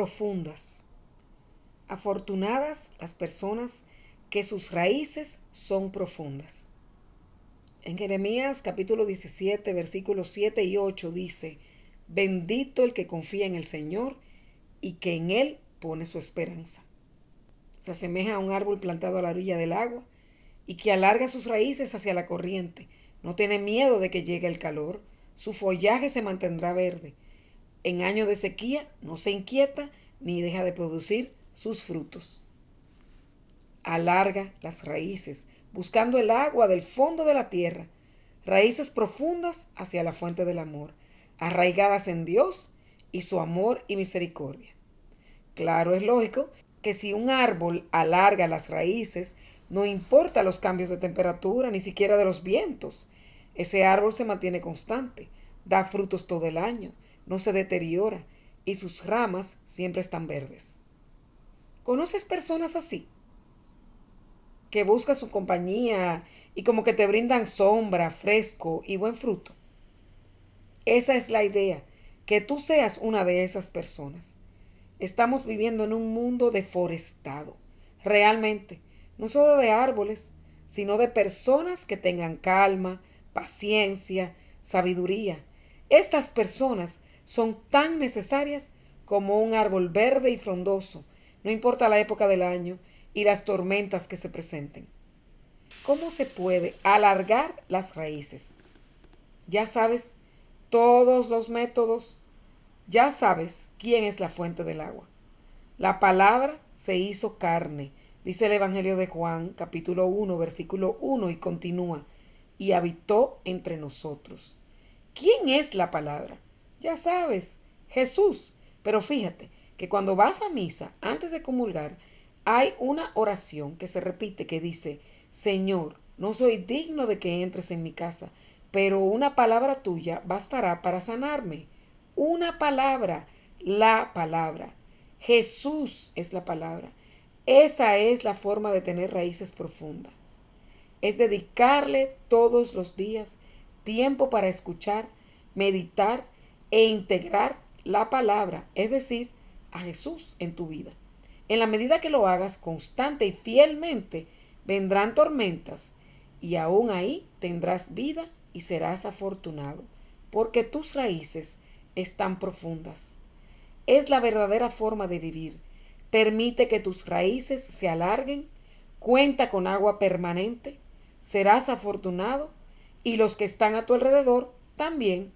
profundas. Afortunadas las personas que sus raíces son profundas. En Jeremías capítulo 17 versículos 7 y 8 dice, bendito el que confía en el Señor y que en Él pone su esperanza. Se asemeja a un árbol plantado a la orilla del agua y que alarga sus raíces hacia la corriente. No tiene miedo de que llegue el calor, su follaje se mantendrá verde. En año de sequía no se inquieta ni deja de producir sus frutos. Alarga las raíces, buscando el agua del fondo de la tierra, raíces profundas hacia la fuente del amor, arraigadas en Dios y su amor y misericordia. Claro, es lógico que si un árbol alarga las raíces, no importa los cambios de temperatura, ni siquiera de los vientos. Ese árbol se mantiene constante, da frutos todo el año, no se deteriora y sus ramas siempre están verdes. ¿Conoces personas así? Que buscan su compañía y como que te brindan sombra, fresco y buen fruto. Esa es la idea, que tú seas una de esas personas. Estamos viviendo en un mundo deforestado, realmente, no solo de árboles, sino de personas que tengan calma, paciencia, sabiduría. Estas personas son tan necesarias como un árbol verde y frondoso, no importa la época del año y las tormentas que se presenten. ¿Cómo se puede alargar las raíces? Ya sabes todos los métodos ya sabes quién es la fuente del agua. La palabra se hizo carne, dice el Evangelio de Juan, capítulo 1, versículo 1, y continúa, y habitó entre nosotros. ¿Quién es la palabra? Ya sabes, Jesús. Pero fíjate que cuando vas a misa, antes de comulgar, hay una oración que se repite que dice, Señor, no soy digno de que entres en mi casa, pero una palabra tuya bastará para sanarme. Una palabra, la palabra. Jesús es la palabra. Esa es la forma de tener raíces profundas. Es dedicarle todos los días tiempo para escuchar, meditar e integrar la palabra, es decir, a Jesús en tu vida. En la medida que lo hagas constante y fielmente, vendrán tormentas y aún ahí tendrás vida y serás afortunado, porque tus raíces están profundas. Es la verdadera forma de vivir. Permite que tus raíces se alarguen, cuenta con agua permanente, serás afortunado y los que están a tu alrededor también.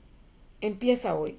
Empieza hoy.